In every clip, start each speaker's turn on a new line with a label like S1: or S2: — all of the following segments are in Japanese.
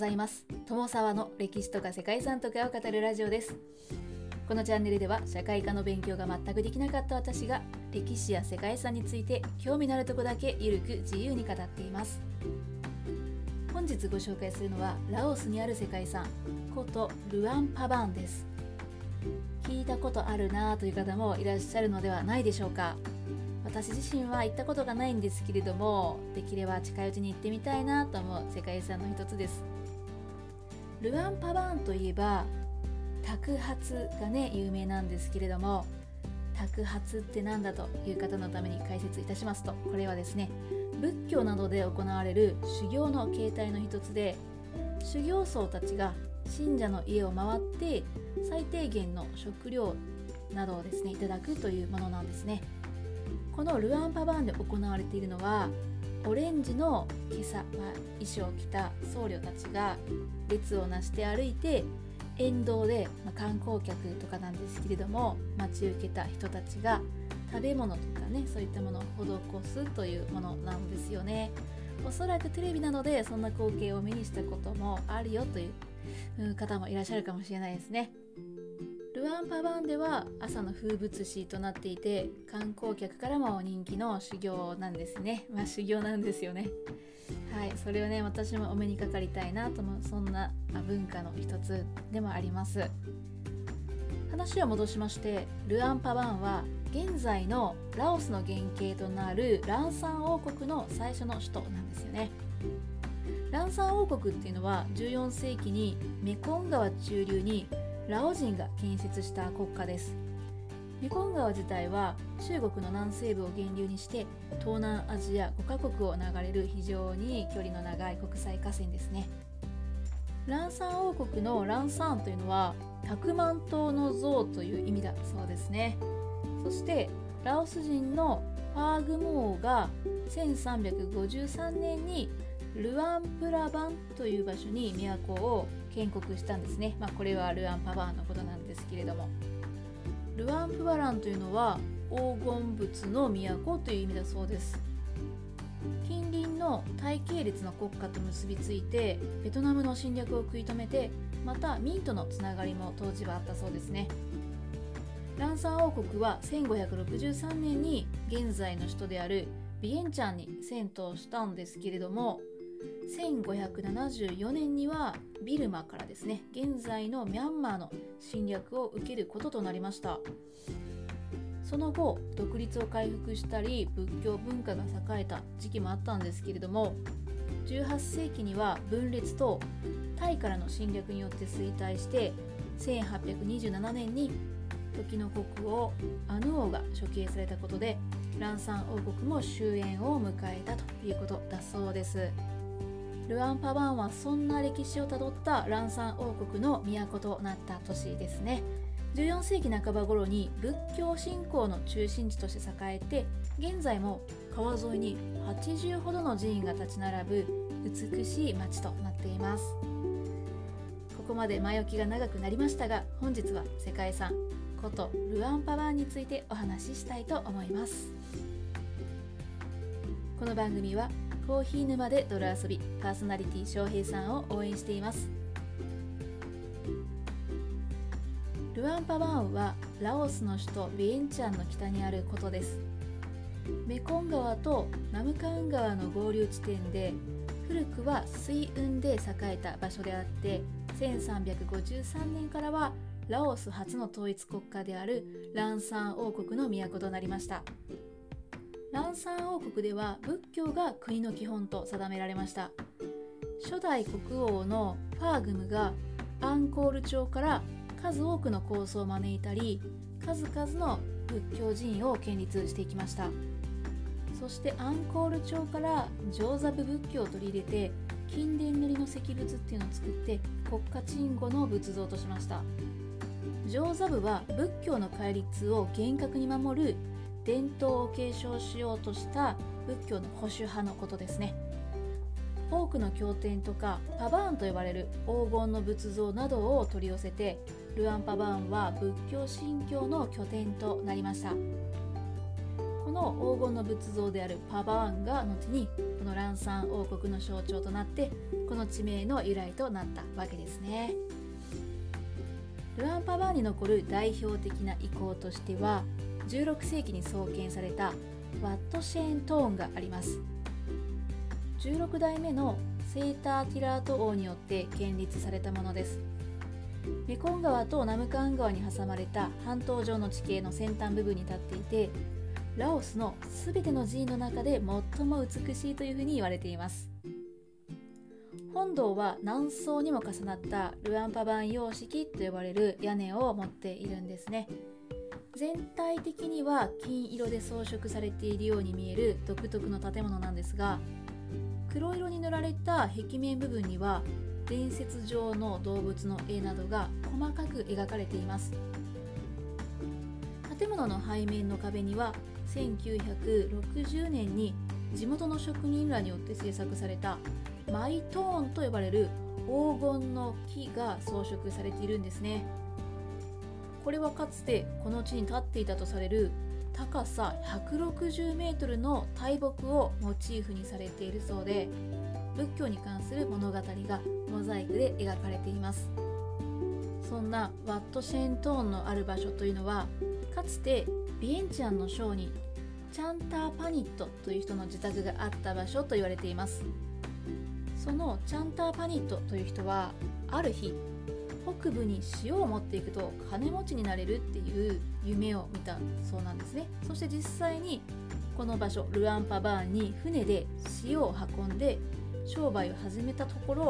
S1: ざいます。友沢の歴史とか世界遺産とかを語るラジオです。このチャンネルでは社会科の勉強が全くできなかった私が歴史や世界遺産について興味のあるとこだけゆるく自由に語っています。本日ご紹介するのはラオスにある世界遺産古都ルアンパバンです。聞いたことあるなという方もいらっしゃるのではないでしょうか。私自身は行ったことがないんですけれどもできれば近いうちに行ってみたいなと思う世界遺産の一つです。ルアンパバーンといえば托髪がね有名なんですけれども托髪って何だという方のために解説いたしますとこれはですね仏教などで行われる修行の形態の一つで修行僧たちが信者の家を回って最低限の食料などをですねいただくというものなんですね。このルアンパバーンで行われているのはオレンジの今朝、まあ、衣装を着た僧侶たちが列をなして歩いて沿道で、まあ、観光客とかなんですけれども待ち受けた人たちが食べ物とかねそういったものを施すというものなんですよね。おそらくテレビなどでそんな光景を目にしたこともあるよという方もいらっしゃるかもしれないですね。アンパバンでは朝の風物詩となっていて観光客からも人気の修行なんですね。まあ修行なんですよね。はいそれをね私もお目にかかりたいなと思うそんな文化の一つでもあります。話を戻しましてルアンパバンは現在のラオスの原型となるランサン王国の最初の首都なんですよね。ランサン王国っていうのは14世紀にメコン川中流にラオ人が建設した国家です。メコン川自体は中国の南西部を源流にして東南アジア5カ国を流れる非常に距離の長い国際河川ですね。ランサン王国のランサンというのは100万頭の像という意味だそうですね。そしてラオス人のファーグモーが1353年にルアンプラバンという場所に都を建国したんですね、まあ、これはルアンパバーのことなんですけれども。ルアンプバランというのは黄金仏の都という意味だそうです。近隣のタイ系列の国家と結びついてベトナムの侵略を食い止めてまたミンとのつながりも当時はあったそうですね。ランサー王国は1563年に現在の首都であるビエンチャンに遷都したんですけれども1574年にはビルマからですね現在のミャンマーの侵略を受けることとなりましたその後独立を回復したり仏教文化が栄えた時期もあったんですけれども18世紀には分裂とタイからの侵略によって衰退して1827年に時の国王アヌ王が処刑されたことでランサン王国も終焉を迎えたということだそうです。ルアンパバンはそんな歴史をたどったランサン王国の都となった都市ですね。14世紀半ば頃に仏教信仰の中心地として栄えて現在も川沿いに80ほどの寺院が立ち並ぶ美しい町となっています。ここまで前置きが長くなりましたが本日は世界遺産古都ルアンパバンについてお話ししたいと思います。この番組はコーヒー沼で泥遊びパーソナリティ翔平さんを応援しています。ルアンパバーンはラオスの首都ビエンチャンの北にあることです。メコン川とナムカウン川の合流地点で古くは水運で栄えた場所であって1353年からはラオス初の統一国家であるランサン王国の都となりました。ランサン王国では仏教が国の基本と定められました。初代国王のファーグムがアンコール朝から数多くの構想を招いたり数々の仏教寺院を建立していきました。そしてアンコール朝から上座部仏教を取り入れて金殿塗りの石仏っていうのを作って国家鎮護の仏像としました。上座部は仏教の戒律を厳格に守る伝統を継承しようとした仏教の保守派のことですね。多くの経典とかパバーンと呼ばれる黄金の仏像などを取り寄せてルアンパバーンは仏教信教の拠点となりました。この黄金の仏像であるパバーンが後にこのランサン王国の象徴となってこの地名の由来となったわけですね。ルアンパバーンに残る代表的な遺構としては16世紀に創建されたワットシェーントーンがあります。16代目のセーターティラート王によって建立されたものです。メコン川とナムカン川に挟まれた半島上の地形の先端部分に立っていてラオスの全ての寺院の中で最も美しいというふうに言われています。本堂は何層にも重なったルアンパバン様式と呼ばれる屋根を持っているんですね。全体的には金色で装飾されているように見える独特の建物なんですが黒色に塗られた壁面部分には伝説上の動物の絵などが細かく描かれています。建物の背面の壁には1960年に地元の職人らによって制作されたマイトーンと呼ばれる黄金の木が装飾されているんですね。これはかつてこの地に立っていたとされる高さ160メートルの大木をモチーフにされているそうで仏教に関する物語がモザイクで描かれています。そんなワットシェントーンのある場所というのはかつてビエンチャンの商人チャンター・パニットという人の自宅があった場所と言われています。そのチャンター・パニットという人はある日北部に塩を持っていくと金持ちになれるっていう夢を見たそうなんですね。そして実際にこの場所ルアンパバーンに船で塩を運んで商売を始めたところ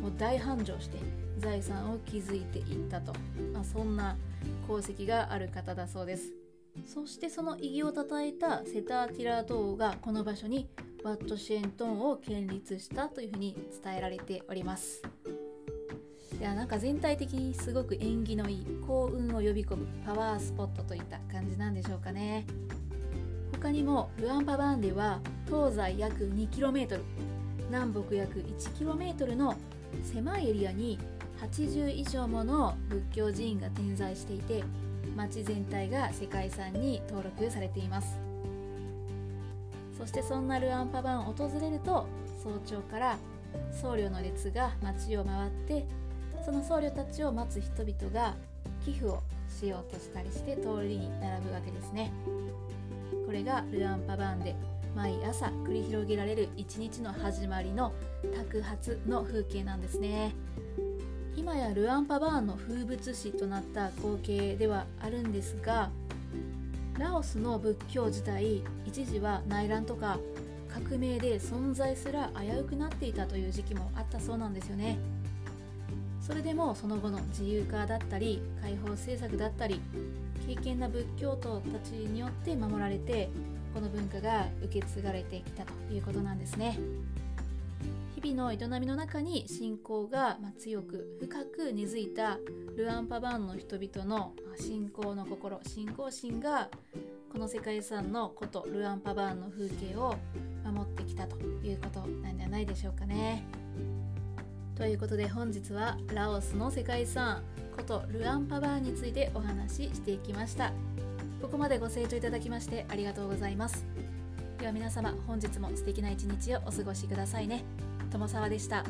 S1: もう大繁盛して財産を築いていったと、まあ、そんな功績がある方だそうです。そしてその意義をたたえたセターティラー島がこの場所にワットシェントンを建立したというふうに伝えられております。いやなんか全体的にすごく縁起のいい幸運を呼び込むパワースポットといった感じなんでしょうかね。他にもルアンパバンでは東西約 2km 南北約 1km の狭いエリアに80以上もの仏教寺院が点在していて町全体が世界遺産に登録されています。そしてそんなルアンパバンを訪れると早朝から僧侶の列が街を回ってその僧侶たちを待つ人々が寄付をしようとしたりして通りに並ぶわけですね。これがルアンパバーンで毎朝繰り広げられる一日の始まりの托発の風景なんですね。今やルアンパバーンの風物詩となった光景ではあるんですがラオスの仏教自体一時は内乱とか革命で存在すら危うくなっていたという時期もあったそうなんですよね。それでもその後の自由化だったり解放政策だったり敬虔な仏教徒たちによって守られてこの文化が受け継がれてきたということなんですね日々の営みの中に信仰が強く深く根付いたルアンパバーンの人々の信仰の心信仰心がこの世界遺産のことルアンパバーンの風景を守ってきたということなんじゃないでしょうかね。ということで本日はラオスの世界遺産ことルアンパバーについてお話ししていきました。ここまでご清聴いただきましてありがとうございます。では皆様本日も素敵な一日をお過ごしくださいね。友沢でした。